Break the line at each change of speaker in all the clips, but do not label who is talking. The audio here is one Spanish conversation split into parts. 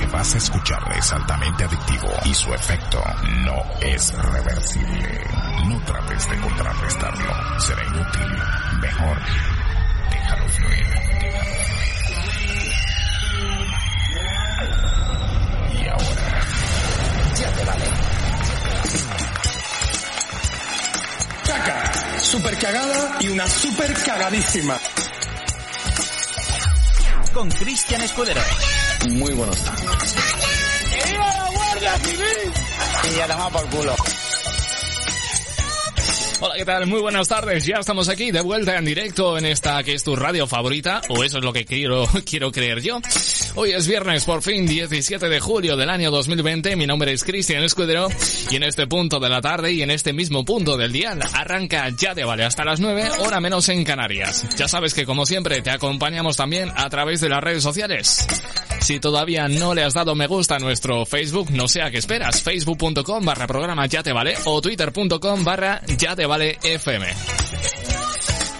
Que vas a escuchar es altamente adictivo y su efecto no es reversible. No trates de contrarrestarlo, será inútil. Mejor, déjalo fluir. Y ahora,
Ya te vale. Caca, super cagada y una super cagadísima.
Con Cristian Escudero.
Muy buenos tardes.
Y ya toma por culo.
Hola, ¿qué tal? Muy buenas tardes. Ya estamos aquí de vuelta en directo en esta que es tu radio favorita, o eso es lo que quiero, quiero creer yo. Hoy es viernes, por fin, 17 de julio del año 2020. Mi nombre es Cristian Escudero y en este punto de la tarde y en este mismo punto del día arranca ya de vale hasta las 9, hora menos en Canarias. Ya sabes que como siempre te acompañamos también a través de las redes sociales. Si todavía no le has dado me gusta a nuestro Facebook, no sé a qué esperas. Facebook.com barra programa ya te vale o Twitter.com barra ya te vale FM.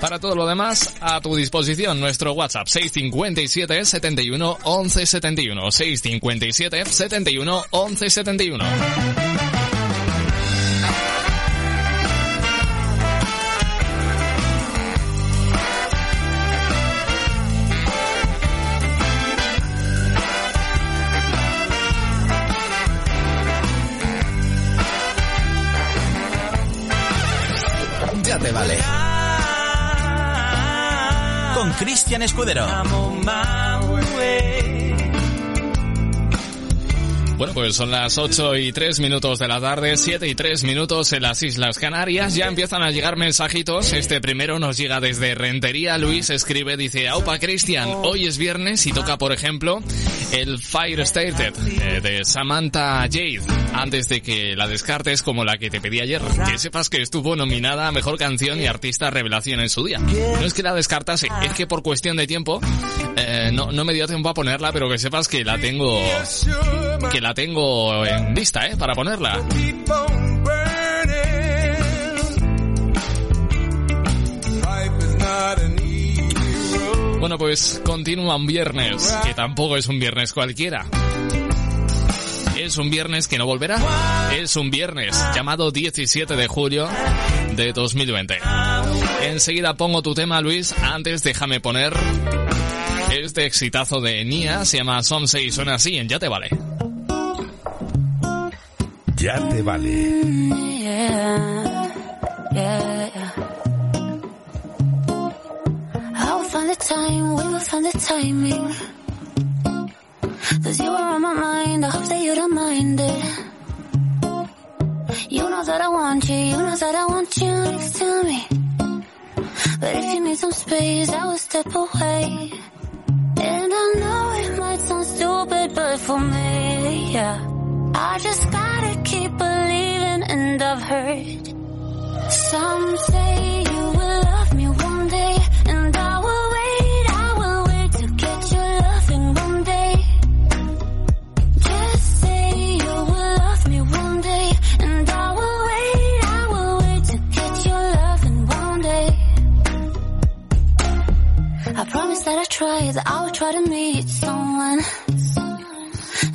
Para todo lo demás, a tu disposición nuestro WhatsApp 657 71 11 71 657 71 11 71. Son las 8 y 3 minutos de la tarde, 7 y 3 minutos en las Islas Canarias. Ya empiezan a llegar mensajitos. Este primero nos llega desde Rentería. Luis escribe, dice, Aupa Cristian, hoy es viernes y toca, por ejemplo, el Fire Started eh, de Samantha Jade. Antes de que la descartes como la que te pedí ayer. Que sepas que estuvo nominada a Mejor Canción y Artista Revelación en su día. No es que la descartase, es que por cuestión de tiempo eh, no, no me dio tiempo a ponerla, pero que sepas que la tengo... Que la tengo en vista, ¿eh? Para ponerla. Bueno, pues continúa un viernes, que tampoco es un viernes cualquiera. Es un viernes que no volverá. Es un viernes llamado 17 de julio de 2020. Enseguida pongo tu tema, Luis. Antes déjame poner este exitazo de Nia. Se llama Son 6 suena así en Ya te vale.
ya te vale.
Yeah, yeah, yeah. I will find the time, we will find the timing. Cause you were on my mind, I hope that you don't mind it. You know that I want you, you know that I want you next to me. But if you need some space, I will step away. Stupid, but for me, yeah. I just gotta keep believing, and I've heard some say you will love me one day, and I will wait, I will wait to get your loving one day. Just say you will love me one day, and I will wait, I will wait to get your loving one day. I promise that I try, that I will try to meet someone.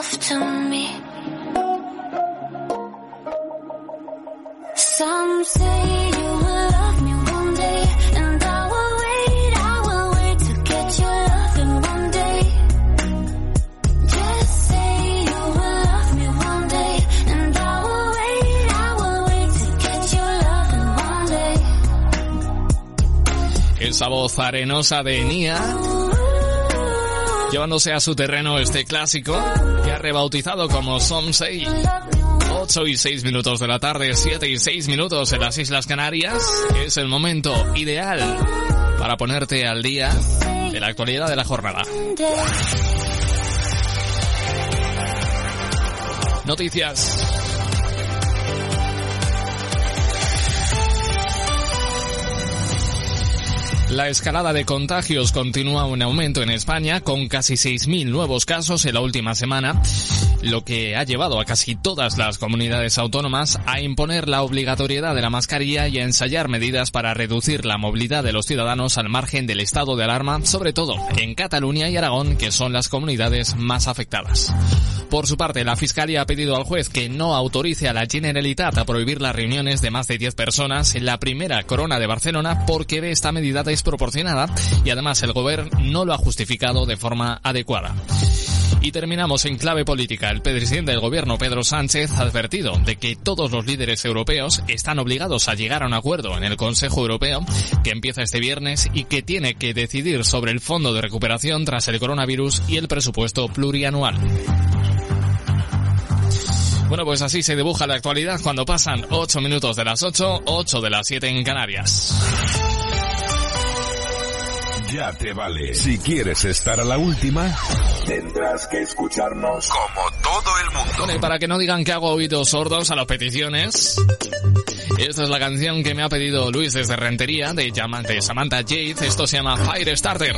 yourself to me. Some say you will love me one day, and I will wait, I will wait to get your loving one day. Just say you will love me one day, and I will wait, I will wait to get your loving one day.
Esa voz arenosa de Nia, llevándose a su terreno este clásico, rebautizado como Some Say. 8 y 6 minutos de la tarde, 7 y 6 minutos en las Islas Canarias. Es el momento ideal para ponerte al día de la actualidad de la jornada. Noticias. La escalada de contagios continúa un aumento en España con casi 6.000 nuevos casos en la última semana, lo que ha llevado a casi todas las comunidades autónomas a imponer la obligatoriedad de la mascarilla y a ensayar medidas para reducir la movilidad de los ciudadanos al margen del estado de alarma, sobre todo en Cataluña y Aragón, que son las comunidades más afectadas. Por su parte, la Fiscalía ha pedido al juez que no autorice a la Generalitat a prohibir las reuniones de más de 10 personas en la primera corona de Barcelona porque ve esta medida desproporcionada y además el gobierno no lo ha justificado de forma adecuada. Y terminamos en clave política. El presidente del gobierno, Pedro Sánchez, ha advertido de que todos los líderes europeos están obligados a llegar a un acuerdo en el Consejo Europeo que empieza este viernes y que tiene que decidir sobre el fondo de recuperación tras el coronavirus y el presupuesto plurianual. Bueno, pues así se dibuja la actualidad cuando pasan 8 minutos de las 8, 8 de las 7 en Canarias.
Ya te vale. Si quieres estar a la última, tendrás que escucharnos como todo el mundo.
Bueno, y para que no digan que hago oídos sordos a las peticiones, esta es la canción que me ha pedido Luis desde Rentería de, Samantha Jade. Esto se llama Fire Starter.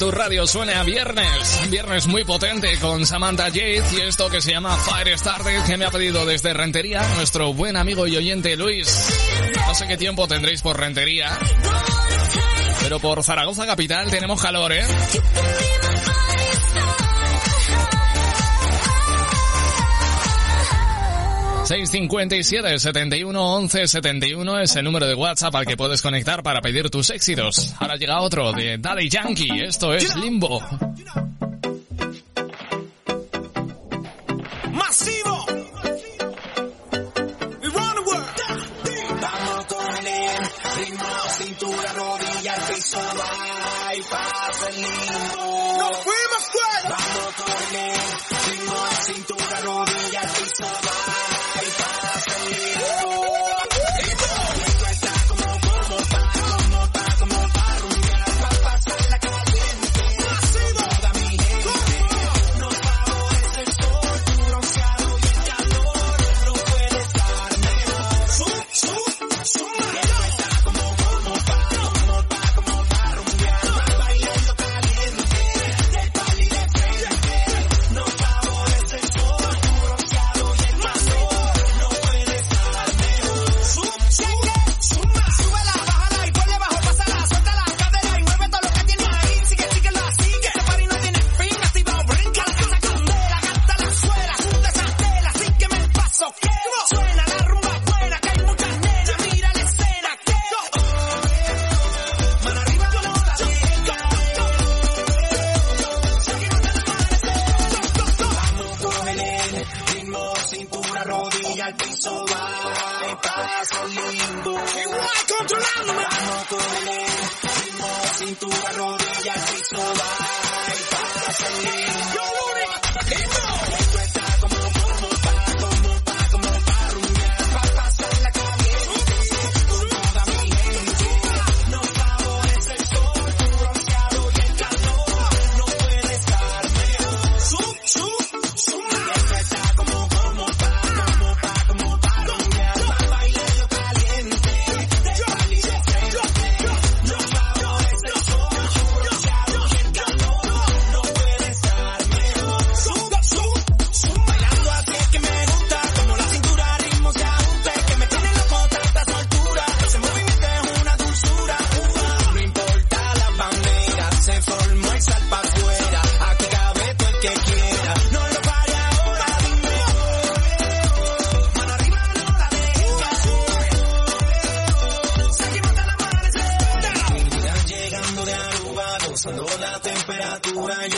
Tu radio suene a viernes. Viernes muy potente con Samantha Yates y esto que se llama Fire Started que me ha pedido desde Rentería nuestro buen amigo y oyente Luis. No sé qué tiempo tendréis por Rentería, pero por Zaragoza capital tenemos calor, ¿eh? 657 71 11 71 es el número de WhatsApp al que puedes conectar para pedir tus éxitos. Ahora llega otro de Daddy Yankee. Esto es Limbo.
Masivo. Vamos con el ritmo, cintura, rodilla, piso, va y pasa el limbo.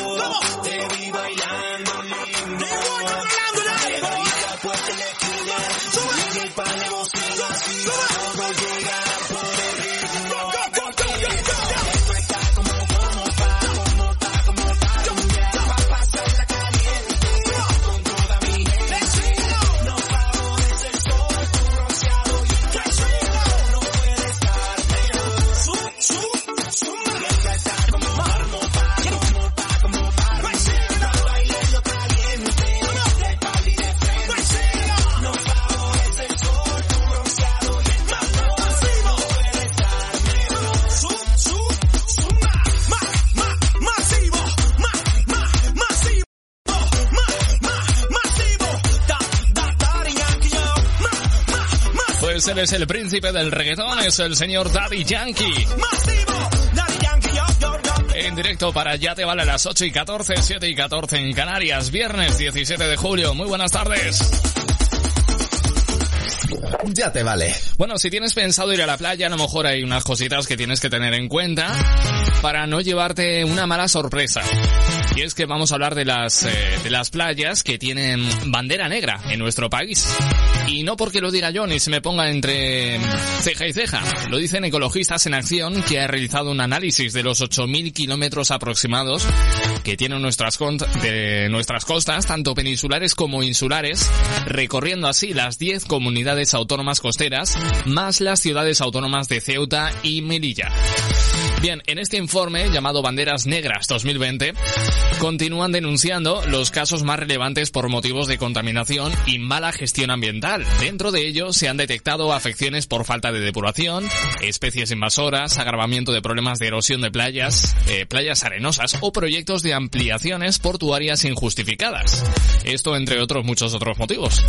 Temperatura. Yo
Pues él es el príncipe del reggaetón, es el señor Daddy Yankee.
masivo. Daddy Yankee, yo, yo, yo.
En directo para Ya Te Vale las 8 y 14, 7 y 14 en Canarias, viernes 17 de julio. Muy buenas tardes.
Ya te vale.
Bueno, si tienes pensado ir a la playa, a lo mejor hay unas cositas que tienes que tener en cuenta para no llevarte una mala sorpresa. Y es que vamos a hablar de las, eh, de las playas que tienen bandera negra en nuestro país. Y no porque lo diga yo ni se me ponga entre ceja y ceja. Lo dicen ecologistas en acción que ha realizado un análisis de los 8.000 kilómetros aproximados que tienen nuestras, de nuestras costas, tanto peninsulares como insulares, recorriendo así las 10 comunidades autónomas costeras, más las ciudades autónomas de Ceuta y Melilla. Bien, en este informe llamado Banderas Negras 2020, continúan denunciando los casos más relevantes por motivos de contaminación y mala gestión ambiental. Dentro de ellos se han detectado afecciones por falta de depuración, especies invasoras, agravamiento de problemas de erosión de playas, eh, playas arenosas o proyectos de ampliaciones portuarias injustificadas. Esto entre otros muchos otros motivos.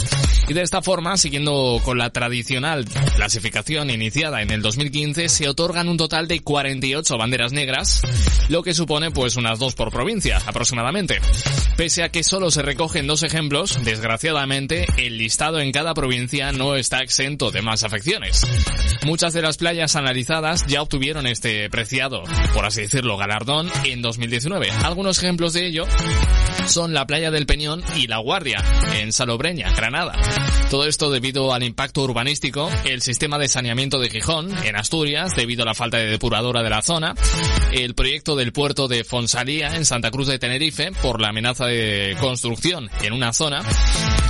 Y de esta forma, siguiendo con la tradicional clasificación iniciada en el 2015, se otorgan un total de 48 banderas negras, lo que supone pues unas dos por provincia aproximadamente. Pese a que solo se recogen dos ejemplos, desgraciadamente el listado en cada provincia no está exento de más afecciones. Muchas de las playas analizadas ya obtuvieron este preciado, por así decirlo, galardón en 2019. Algunos ejemplos de ello son la playa del Peñón y La Guardia, en Salobreña, Granada. Todo esto debido al impacto urbanístico, el sistema de saneamiento de Gijón, en Asturias, debido a la falta de depuradora de la zona, el proyecto del puerto de Fonsalía, en Santa Cruz de Tenerife, por la amenaza de construcción en una zona,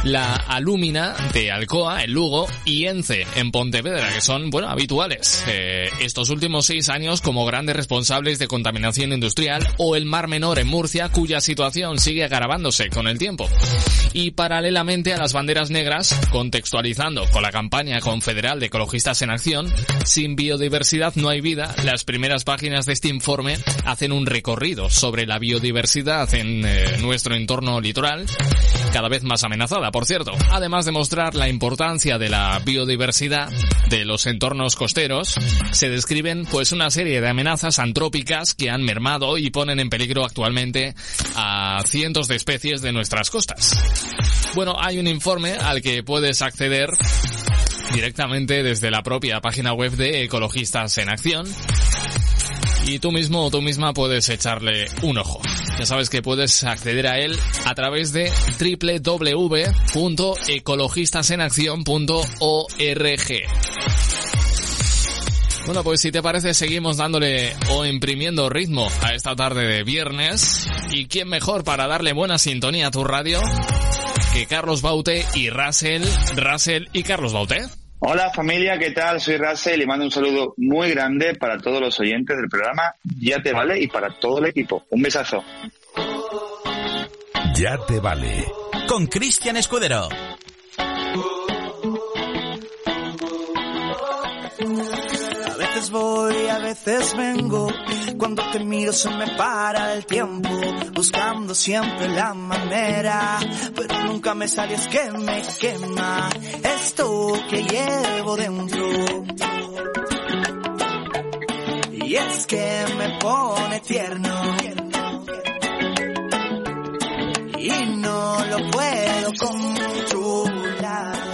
la alúmina de Alcoa, en Lugo, y Ence, en Pontevedra, que son, bueno, habituales eh, estos últimos seis años como grandes responsables de contaminación industrial, o el Mar Menor en Murcia, cuya situación sigue agravándose con el tiempo. Y paralelamente a las banderas negras, contextualizando con la campaña confederal de ecologistas en acción, sin biodiversidad no hay vida, las primeras páginas de este informe hacen un recorrido sobre la biodiversidad en eh, nuestro entorno litoral, cada vez más amenazada, por cierto, además de mostrar la importancia de la biodiversidad de los entornos costeros, se describen pues una serie de amenazas antrópicas que han mermado y ponen en peligro actualmente a cientos de especies de nuestras costas. Bueno, hay un informe al que puedes acceder directamente desde la propia página web de Ecologistas en Acción. Y tú mismo o tú misma puedes echarle un ojo. Ya sabes que puedes acceder a él a través de www.ecologistasenaccion.org. Bueno, pues si te parece, seguimos dándole o imprimiendo ritmo a esta tarde de viernes. ¿Y quién mejor para darle buena sintonía a tu radio que Carlos Baute y Russell, Russell y Carlos Baute?
Hola familia, ¿qué tal? Soy Russell y mando un saludo muy grande para todos los oyentes del programa Ya te vale y para todo el equipo. Un besazo.
Ya te vale.
Con Cristian Escudero.
Voy, a veces vengo. Cuando te miro se me para el tiempo. Buscando siempre la manera. Pero nunca me sale, es que me quema. Esto que llevo dentro. Y es que me pone tierno. Y no lo puedo controlar.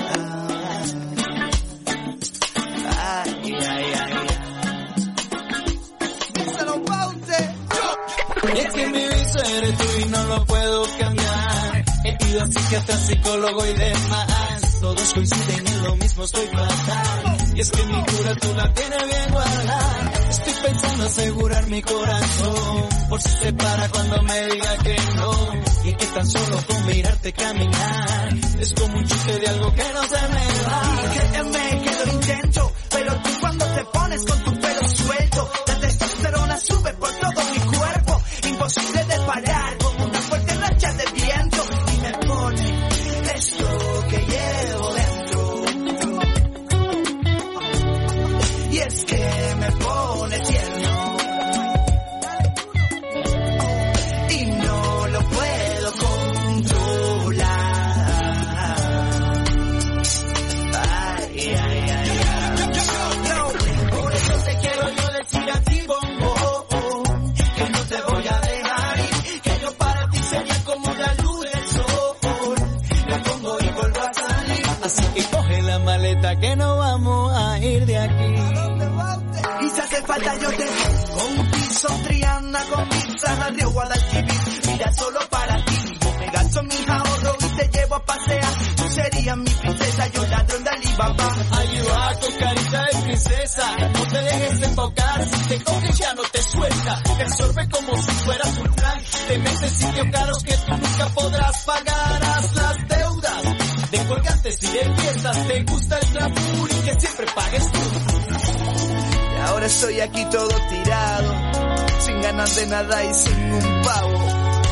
Es que mi vicio eres tú y no lo puedo cambiar. He ido a psiquiatra, psicólogo y demás. Todos coinciden en lo mismo, estoy fatal. Y es que mi cura tú la tienes bien guardada. Estoy pensando asegurar mi corazón. Por si se para cuando me diga que no. Y que tan solo con mirarte caminar. Es como un chiste de algo que no se me va.
Créeme que lo intento, pero tú cuando te pones con tu pelo suelto, la testosterona sube por todo
te
con piso Triana con pizza Río Guadalquivir. Mira solo para ti, yo me gasto mis ahorros y te llevo a pasear. Tú serías mi princesa, yo ladrón de Alibaba.
Ayuda con carita de princesa, no te dejes enfocar, si te coges ya no te suelta, te absorbe como si fueras un plan, te metes sitios caros que tú nunca podrás pagar, haz las deudas de colgantes y de fiestas, te gusta el glamour y que siempre pagues tú.
Ahora estoy aquí todo tirado,
sin ganas de nada y sin un pavo.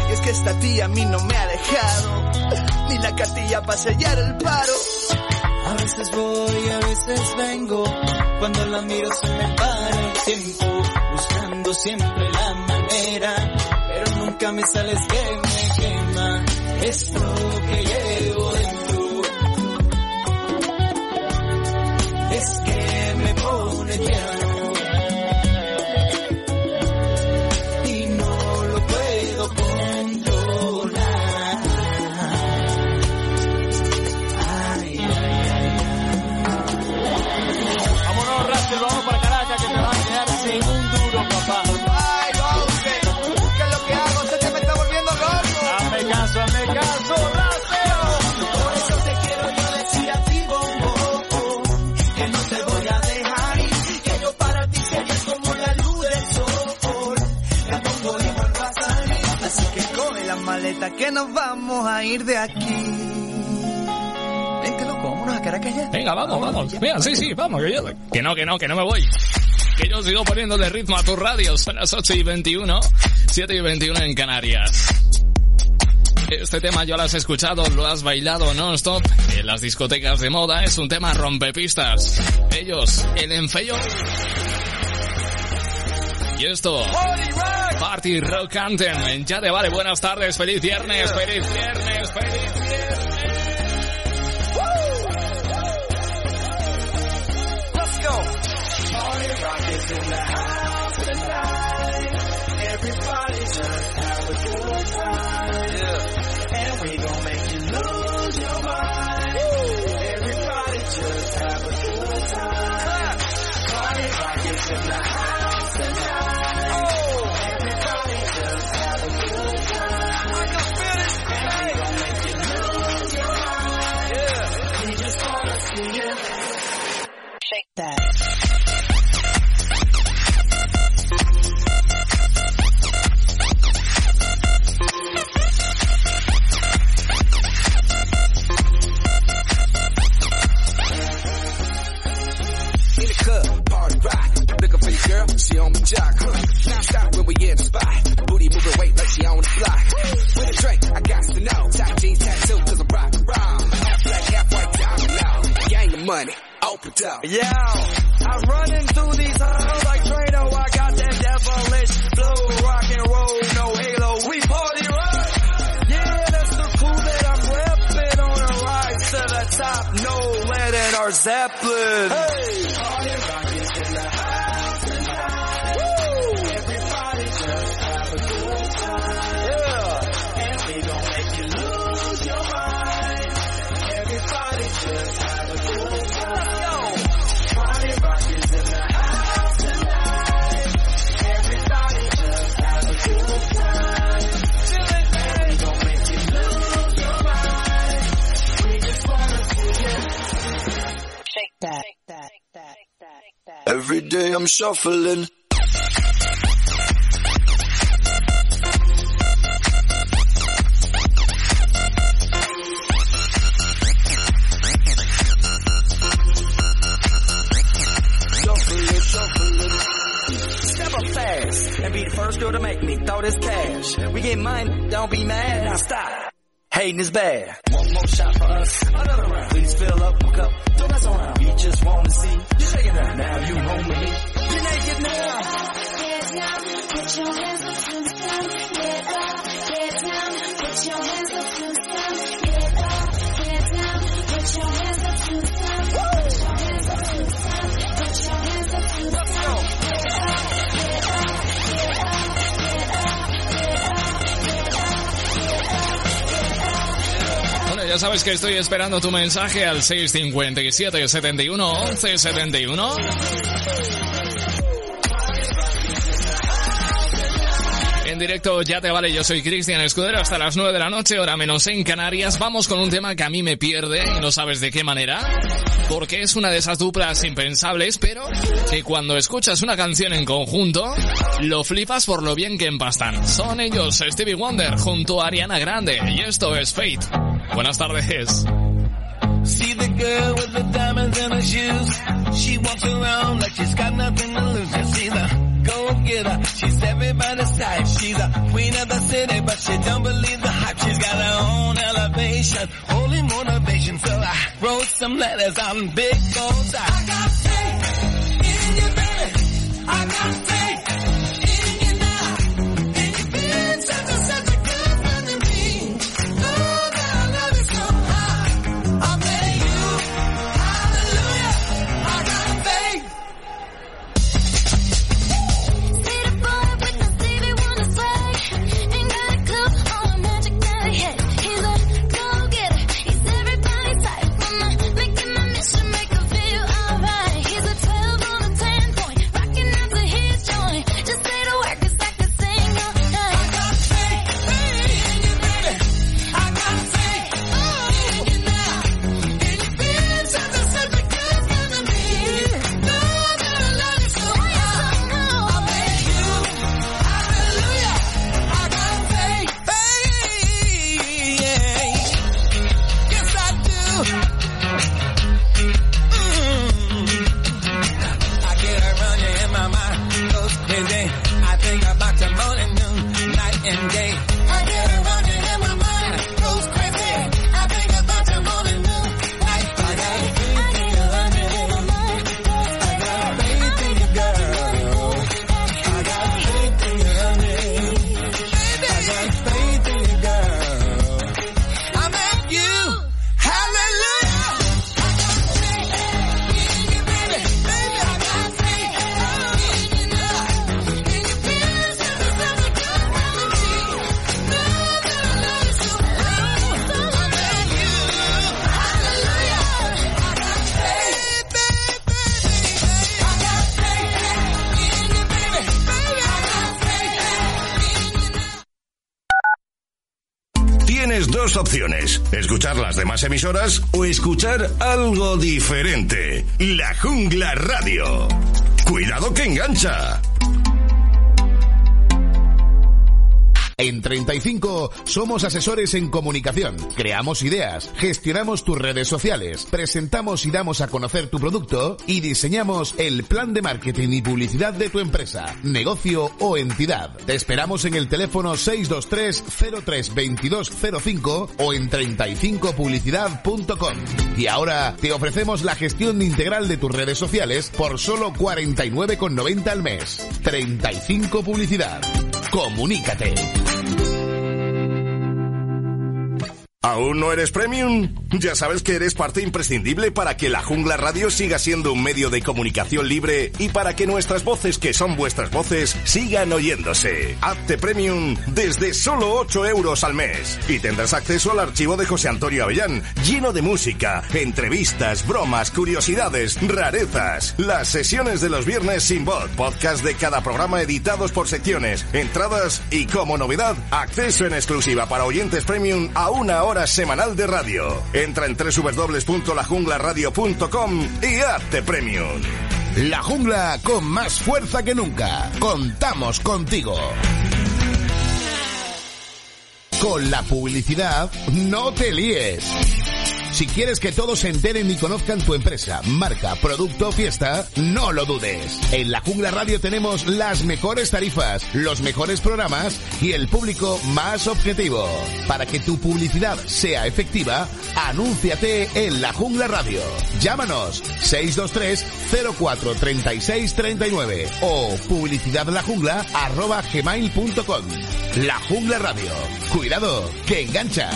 Y es que esta tía a mí no me ha dejado ni la cartilla para sellar el paro.
A veces voy, a veces vengo, cuando la miro se me para el tiempo, buscando siempre la manera, pero nunca me sales que me quema esto que llevo
nos vamos a ir de aquí. Vente, loco, vámonos a Caracas ya.
Venga, vamos, vamos. Mira, sí, sí, vamos. Que, yo- que no, que no, que no me voy. Que yo sigo poniéndole ritmo a tu radio. Son las 8 y 21, 7 y 21 en Canarias. Este tema ya lo has escuchado, lo has bailado non-stop en las discotecas de moda. Es un tema rompepistas. Ellos, el enfeyo. Y esto, Party Rock Anthem. Ya te vale, buenas tardes, feliz viernes, feliz viernes, feliz viernes.
Let's go.
Every day I'm shuffling. Shuffling, shuffling.
Step up fast and be the first girl to make me throw this cash. We get money, don't be mad. Now stop. Hating is bad. One more shot for us. Another round. Please fill up a cup. Don't mess around. We just wanna see you shake it down. Now you home with me. You're naked now.
Get down, put your hands up to the sun. Get up, get down, put your hands up to the sun.
Ya sabes que estoy esperando tu mensaje al 657 71 11 71. En directo, ya te vale, yo soy Cristian Escudero hasta las 9 de la noche, hora menos en Canarias. Vamos con un tema que a mí me pierde y no sabes de qué manera. Porque es una de esas duplas impensables, pero que cuando escuchas una canción en conjunto, lo flipas por lo bien que empastan. Son ellos, Stevie Wonder junto a Ariana Grande, y esto es Fate. Buenas tardes.
See the girl with the diamonds shoes. She walks around like she's got nothing. get her. She's everybody's by the side. She's a queen of the city,
but she don't believe the hype. She's got her own elevation, holy motivation. So I wrote some letters on big goals.
I got faith in you, baby. I got faith.
Opciones, escuchar las demás emisoras o escuchar algo diferente. La Jungla Radio. Cuidado que engancha.
En 35 somos asesores en comunicación. Creamos ideas, gestionamos tus redes sociales, presentamos y damos a conocer tu producto y diseñamos el plan de marketing y publicidad de tu empresa, negocio o entidad. Te esperamos en el teléfono 623 03 2205 o en 35publicidad.com. Y ahora te ofrecemos la gestión integral de tus redes sociales por solo 49,90 al mes. 35 Publicidad. Comunícate.
¿Aún no eres premium? Ya sabes que eres parte imprescindible para que la Jungla Radio siga siendo un medio de comunicación libre y para que nuestras voces, que son vuestras voces, sigan oyéndose. Hazte premium desde solo 8 euros al mes y tendrás acceso al archivo de José Antonio Avellán, lleno de música, entrevistas, bromas, curiosidades, rarezas, las sesiones de los viernes sin voz, podcast de cada programa editados por secciones, entradas y como novedad, acceso en exclusiva para oyentes premium a una hora semanal de radio. Entra en www.lajunglaradio.com y hazte premium.
La jungla con más fuerza que nunca. Contamos contigo. Con la publicidad, no te líes. Si quieres que todos se enteren y conozcan tu empresa, marca, producto o fiesta, no lo dudes. En la Jungla Radio tenemos las mejores tarifas, los mejores programas y el público más objetivo. Para que tu publicidad sea efectiva, anúnciate en la Jungla Radio. Llámanos 623 04 36 39 o publicidadlajungla arroba gmail.com. La Jungla Radio. Cuidado, que engancha.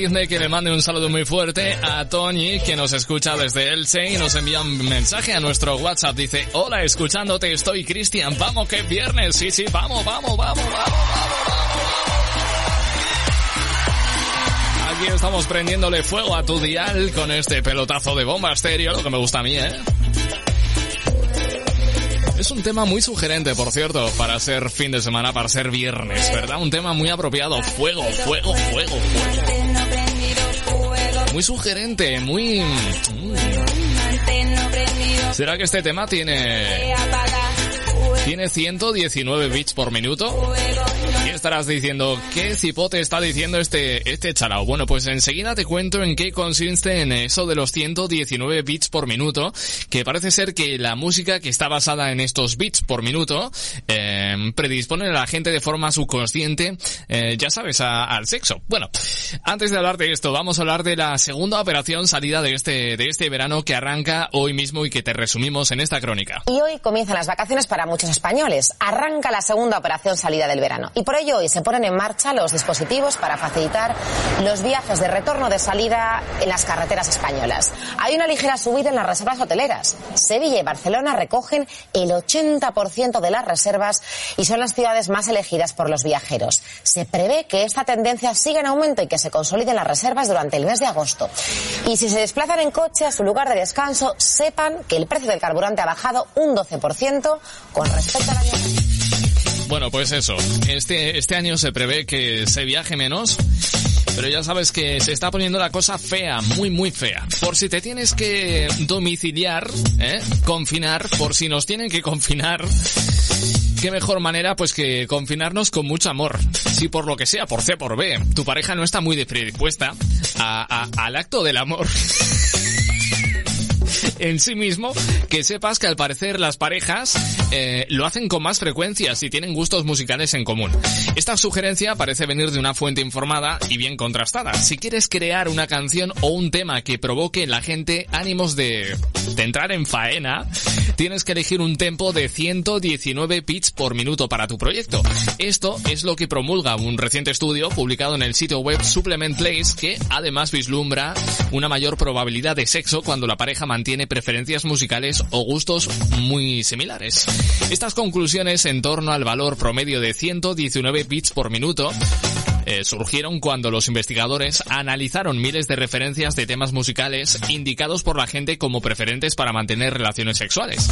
Permitidme que le mande un saludo muy fuerte a Tony, que nos escucha desde Elche y nos envía un mensaje a nuestro WhatsApp. Dice, hola, escuchándote estoy, Cristian. Vamos, que es viernes. Sí, sí, vamos, vamos, vamos, vamos, vamos, vamos. Aquí estamos prendiéndole fuego a tu dial con este pelotazo de bomba estéreo, lo que me gusta a mí, ¿eh? Es un tema muy sugerente, por cierto, para ser fin de semana, para ser viernes, ¿verdad? Un tema muy apropiado. Fuego, fuego, fuego, fuego. Muy sugerente, muy... ¿Será que este tema tiene... Tiene 119 bits por minuto? Estarás diciendo, ¿qué cipote está diciendo este, este chalao? Bueno, pues enseguida te cuento en qué consiste en eso de los 119 bits por minuto, que parece ser que la música que está basada en estos bits por minuto, eh, predispone a la gente de forma subconsciente, eh, ya sabes, a- al sexo. Bueno, antes de hablar de esto, vamos a hablar de la segunda operación salida de este, de este verano que arranca hoy mismo y que te resumimos en esta crónica.
Y hoy comienzan las vacaciones para muchos españoles. Arranca la segunda operación salida del verano. Y por ello hoy se ponen en marcha los dispositivos para facilitar los viajes de retorno de salida en las carreteras españolas. Hay una ligera subida en las reservas hoteleras. Sevilla y Barcelona recogen el 80% de las reservas y son las ciudades más elegidas por los viajeros. Se prevé que esta tendencia siga en aumento y que se consoliden las reservas durante el mes de agosto. Y si se desplazan en coche a su lugar de descanso, sepan que el precio del carburante ha bajado un 12% con respecto al año
Bueno, pues eso. Este, este año se prevé que se viaje menos. Pero ya sabes que se está poniendo la cosa fea, muy muy fea. Por si te tienes que domiciliar, ¿eh? confinar, por si nos tienen que confinar, qué mejor manera pues que confinarnos con mucho amor. Si por lo que sea, por C, por B, tu pareja no está muy predispuesta al acto del amor. En sí mismo, que sepas que al parecer las parejas eh, lo hacen con más frecuencia si tienen gustos musicales en común. Esta sugerencia parece venir de una fuente informada y bien contrastada. Si quieres crear una canción o un tema que provoque en la gente ánimos de, de entrar en faena, tienes que elegir un tempo de 119 bits por minuto para tu proyecto. Esto es lo que promulga un reciente estudio publicado en el sitio web Supplement Place que además vislumbra una mayor probabilidad de sexo cuando la pareja mantiene preferencias musicales o gustos muy similares. Estas conclusiones en torno al valor promedio de 119 bits por minuto eh, surgieron cuando los investigadores analizaron miles de referencias de temas musicales indicados por la gente como preferentes para mantener relaciones sexuales.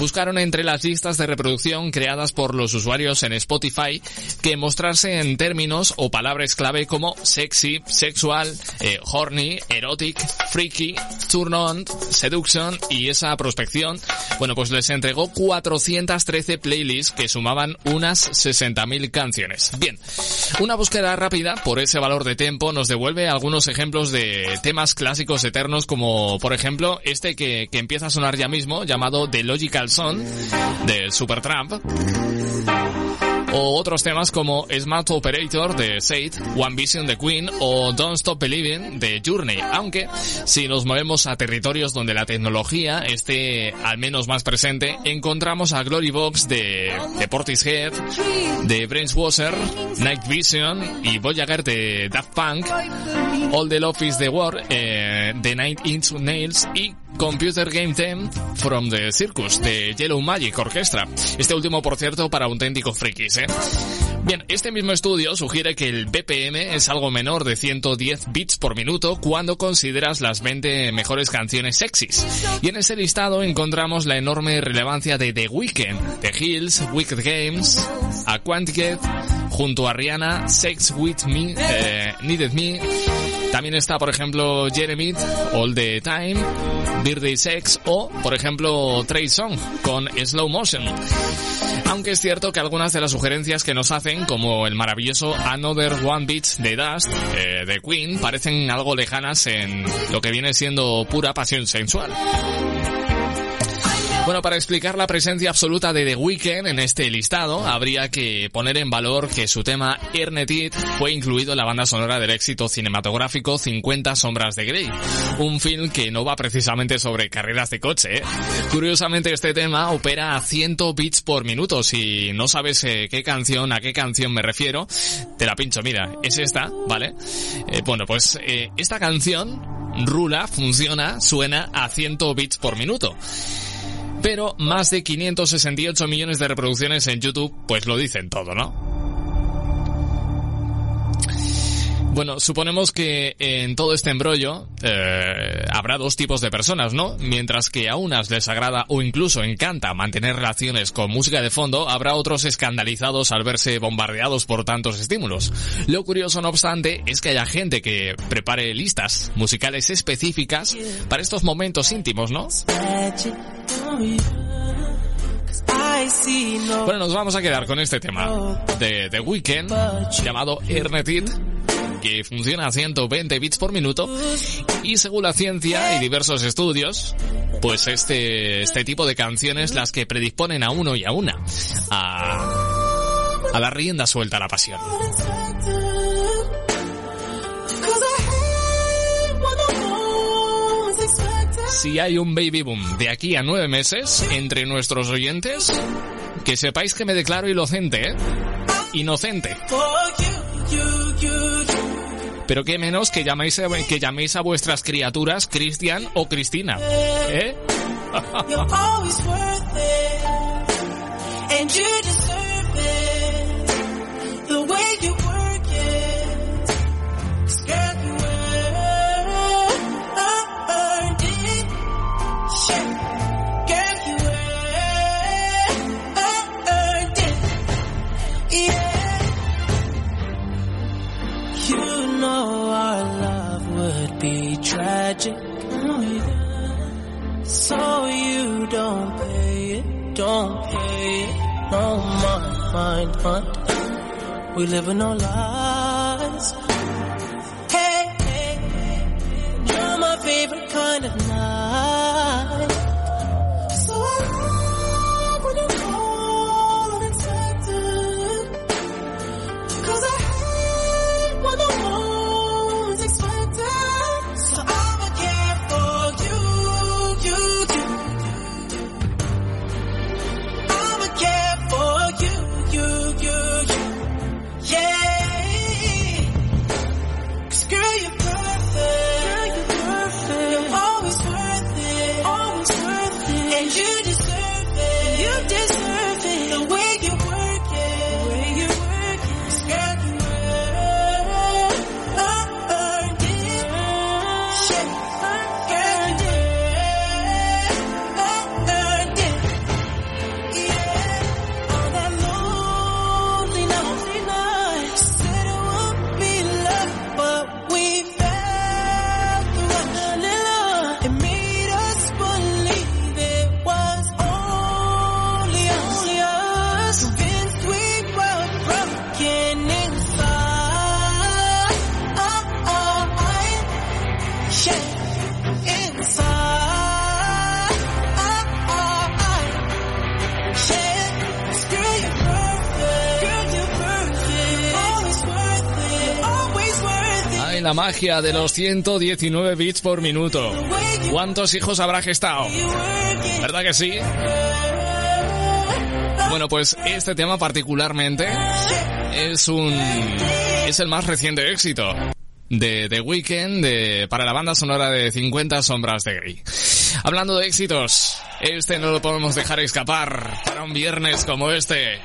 Buscaron entre las listas de reproducción creadas por los usuarios en Spotify que mostrarse en términos o palabras clave como sexy, sexual, eh, horny, erotic, freaky, turn on, seduction y esa prospección, bueno pues les entregó 413 playlists que sumaban unas 60.000 canciones. Bien, una búsqueda rápida por ese valor de tiempo nos devuelve algunos ejemplos de temas clásicos eternos como por ejemplo este que, que empieza a sonar ya mismo llamado The Logical Song de Supertramp o otros temas como Smart Operator de Sade, One Vision de Queen o Don't Stop Believing de Journey, aunque si nos movemos a territorios donde la tecnología esté al menos más presente, encontramos a Glory Box de, de Portishead, de Brainswasher, Night Vision y Voyager de Daft Punk, All the Love is the War eh, de Nine Inch Nails y Computer Game Theme from the Circus de Yellow Magic Orchestra. Este último, por cierto, para auténticos frikis, ¿eh? Bien, este mismo estudio sugiere que el BPM es algo menor de 110 bits por minuto cuando consideras las 20 mejores canciones sexys. Y en ese listado encontramos la enorme relevancia de The Weeknd, The Hills, Wicked Games, A junto a Rihanna, Sex With Me, eh, Needed Me, también está, por ejemplo, Jeremy, All the Time, Birthday Sex o, por ejemplo, Trey Song con Slow Motion. Aunque es cierto que algunas de las sugerencias que nos hacen, como el maravilloso Another One Beat de Dust, eh, de Queen, parecen algo lejanas en lo que viene siendo pura pasión sensual. Bueno, para explicar la presencia absoluta de The Weeknd en este listado, habría que poner en valor que su tema Earned It fue incluido en la banda sonora del éxito cinematográfico 50 sombras de Grey, un film que no va precisamente sobre carreras de coche. ¿eh? Curiosamente este tema opera a 100 bits por minuto, si no sabes eh, qué canción, a qué canción me refiero, te la pincho, mira, es esta, ¿vale? Eh, bueno, pues eh, esta canción rula, funciona, suena a 100 bits por minuto pero más de 568 millones de reproducciones en YouTube, pues lo dicen todo, ¿no? Bueno, suponemos que en todo este embrollo eh, habrá dos tipos de personas, ¿no? Mientras que a unas les agrada o incluso encanta mantener relaciones con música de fondo, habrá otros escandalizados al verse bombardeados por tantos estímulos. Lo curioso, no obstante, es que haya gente que prepare listas musicales específicas para estos momentos íntimos, ¿no? Bueno, nos vamos a quedar con este tema de The Weeknd llamado Earned It que funciona a 120 bits por minuto y según la ciencia y diversos estudios, pues este, este tipo de canciones las que predisponen a uno y a una a, a la rienda suelta a la pasión. Si hay un baby boom de aquí a nueve meses entre nuestros oyentes, que sepáis que me declaro inocente, ¿eh? Inocente. Pero qué menos que llaméis, a, vuestras criaturas Cristian o Cristina. ¿Eh?
Don't pay it. No mind, mind, mind. We live in our lies.
De los 119 bits por minuto. ¿Cuántos hijos habrá gestado? ¿Verdad que sí? Bueno, pues este tema particularmente es un es el más reciente éxito de The Weeknd de, para la banda sonora de 50 sombras de Grey. Hablando de éxitos, este no lo podemos dejar escapar para un viernes como este.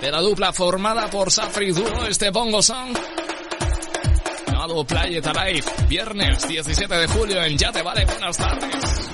De la dupla formada por Safri Duro, este Bongo Song llamado Play It Alive, viernes 17 de julio en Ya Te Vale. Buenas tardes.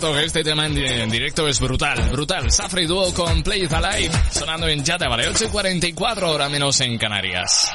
Cierto este tema en, directo es brutal, brutal. Safri Duo con Play It Alive, sonando en Yate, vale, 8 y 44 hora menos en Canarias.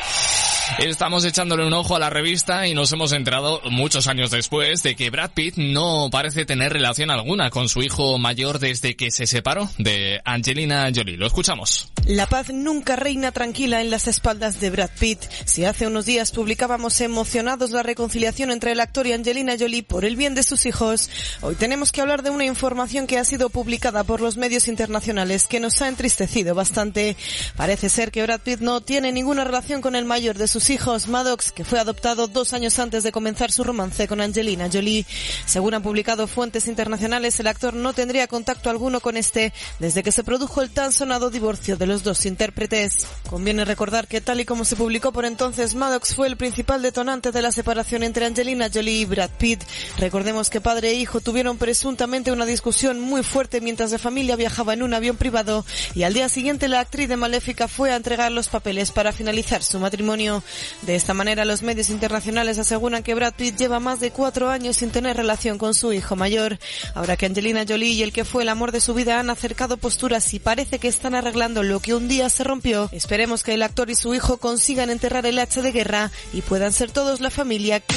Estamos echándole un ojo a la revista y nos hemos enterado muchos años después de que Brad Pitt no parece tener relación alguna con su hijo mayor desde que se separó de Angelina Jolie. Lo escuchamos.
La paz nunca reina tranquila en las espaldas de Brad Pitt. Si hace unos días publicábamos emocionados la reconciliación entre el actor y Angelina Jolie por el bien de sus hijos, hoy tenemos que hablar de una información que ha sido publicada por los medios internacionales que nos ha entristecido bastante. Parece ser que Brad Pitt no tiene ninguna relación con el mayor de sus hijos, Maddox, que fue adoptado dos años antes de comenzar su romance con Angelina Jolie. Según han publicado fuentes internacionales, el actor no tendría contacto alguno con este desde que se produjo el tan sonado divorcio de los dos intérpretes. Conviene recordar que tal y como se publicó por entonces, Maddox fue el principal detonante de la separación entre Angelina Jolie y Brad Pitt. Recordemos que padre e hijo tuvieron presuntamente una discusión muy fuerte mientras la familia viajaba en un avión privado y al día siguiente la actriz de Maléfica fue a entregar los papeles para finalizar su matrimonio. De esta manera, los medios internacionales aseguran que Brad Pitt lleva más de cuatro años sin tener relación con su hijo mayor. Ahora que Angelina Jolie y el que fue el amor de su vida han acercado posturas y parece que están arreglando lo que un día se rompió, esperemos que el actor y su hijo consigan enterrar el hacha de guerra y puedan ser todos la familia que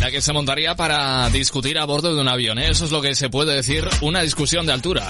La que se montaría para discutir a bordo de un avión. ¿eh? Eso es lo que se puede decir una discusión de altura.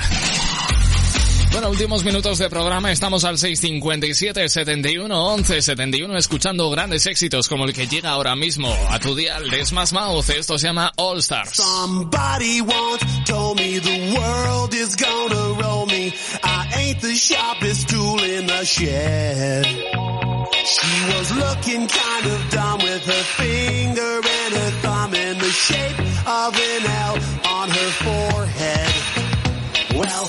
Bueno, últimos minutos de programa, estamos al 657 71 11 71 escuchando grandes éxitos como el que llega ahora mismo a tu dial de Smash Mouth. Esto se llama All Stars.
Somebody once told me the world is gonna roll me. I ain't the sharpest tool in the shed. She was looking kind of dumb with her finger and her thumb in the shape of an L on her forehead. Well,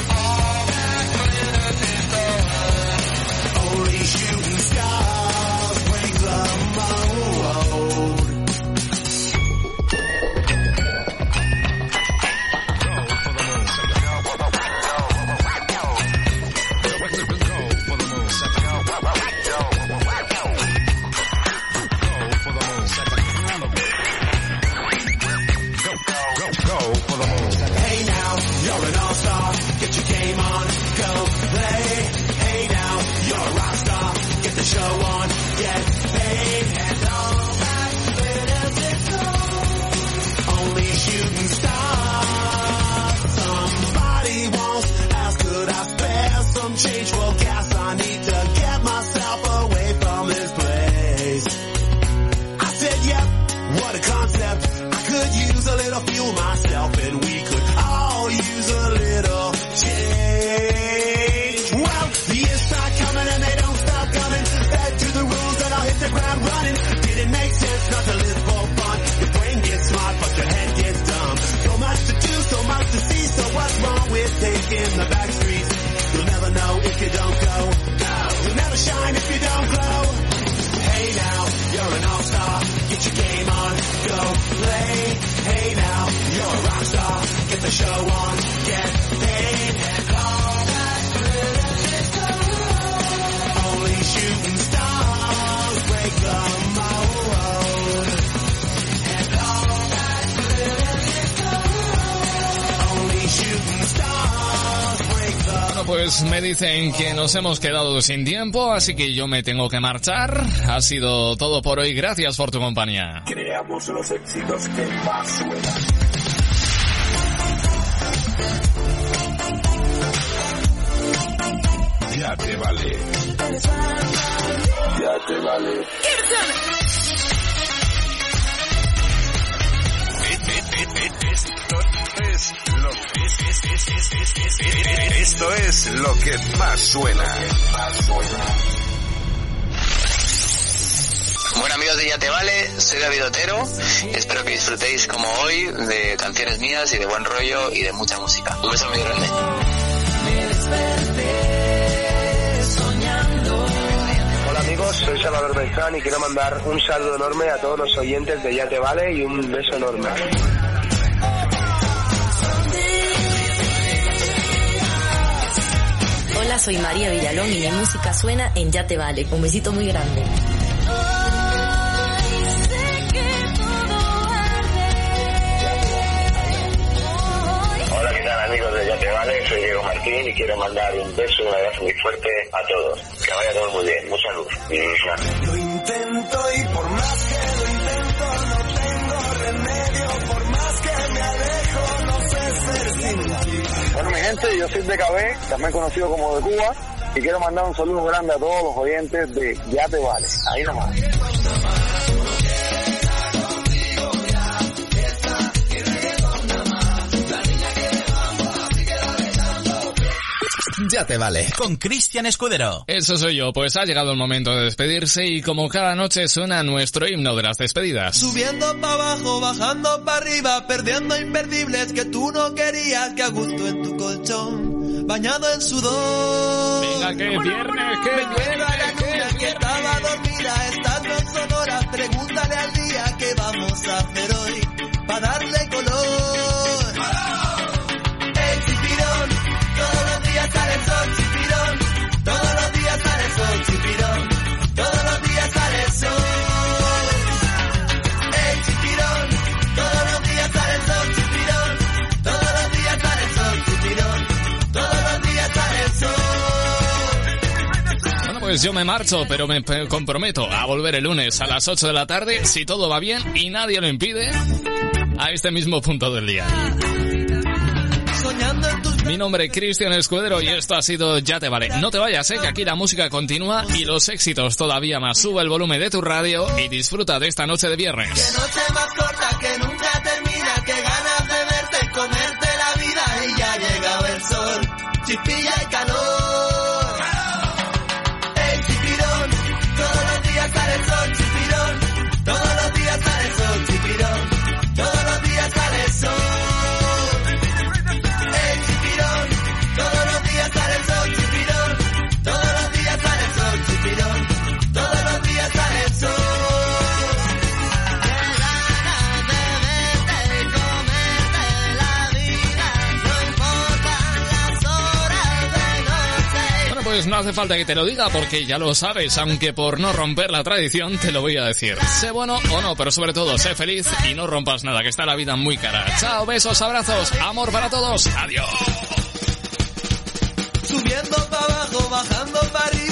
Me dicen que nos hemos quedado sin tiempo, así que yo me tengo que marchar. Ha sido todo por hoy. Gracias por tu compañía.
Creamos los éxitos que más suenan.
Ya te vale.
Ya te vale.
Esto es lo que más suena.
Bueno amigos de Ya Te Vale, soy David Otero, espero que disfrutéis como hoy de canciones mías y de buen rollo y de mucha música. Un beso muy grande.
Hola amigos, soy Salvador Beltrán y quiero mandar un saludo enorme a todos los oyentes de Ya Te Vale y un beso enorme.
Soy María Villalón y mi música suena en Ya Te Vale. Un besito muy grande.
Hola, ¿qué tal amigos de Ya Te Vale? Soy Diego Martín y quiero mandar un beso y un abrazo muy fuerte a todos. Que vaya todo muy bien. Mucha luz. Y
Lo intento y
Bueno mi gente, yo soy de Cabé, también conocido como de Cuba, y quiero mandar un saludo grande a todos los oyentes de Ya Te Vale. Ahí nomás.
Ya te vale.
Con Cristian Escudero.
Eso soy yo, pues ha llegado el momento de despedirse y como cada noche suena nuestro himno de las despedidas.
Subiendo para abajo, bajando para arriba, perdiendo imperdibles que tú no querías, que a gusto en tu colchón, bañado en sudor.
Venga, que viernes, que
Me llega la luna que estaba dormida, estando en Sonora, pregúntale al día qué vamos a hacer hoy, para darle color.
Yo me marcho, pero me comprometo a volver el lunes a las 8 de la tarde, si todo va bien y nadie lo impide, a este mismo punto del día. Mi nombre es Cristian Escudero y esto ha sido Ya te vale. No te vayas, eh, que aquí la música continúa y los éxitos todavía más. Sube el volumen de tu radio y disfruta de esta noche de viernes.
noche más corta que nunca termina, que ganas de verte, comerte la vida y ya ha el sol, chispilla y calor. Sale el chipirón,
hace falta que te lo diga porque ya lo sabes, aunque por no romper la tradición te lo voy a decir. Sé bueno o no, pero sobre todo sé feliz y no rompas nada, que está la vida muy cara. Chao, besos, abrazos, amor para todos. Adiós.
Subiendo para abajo, bajando para arriba,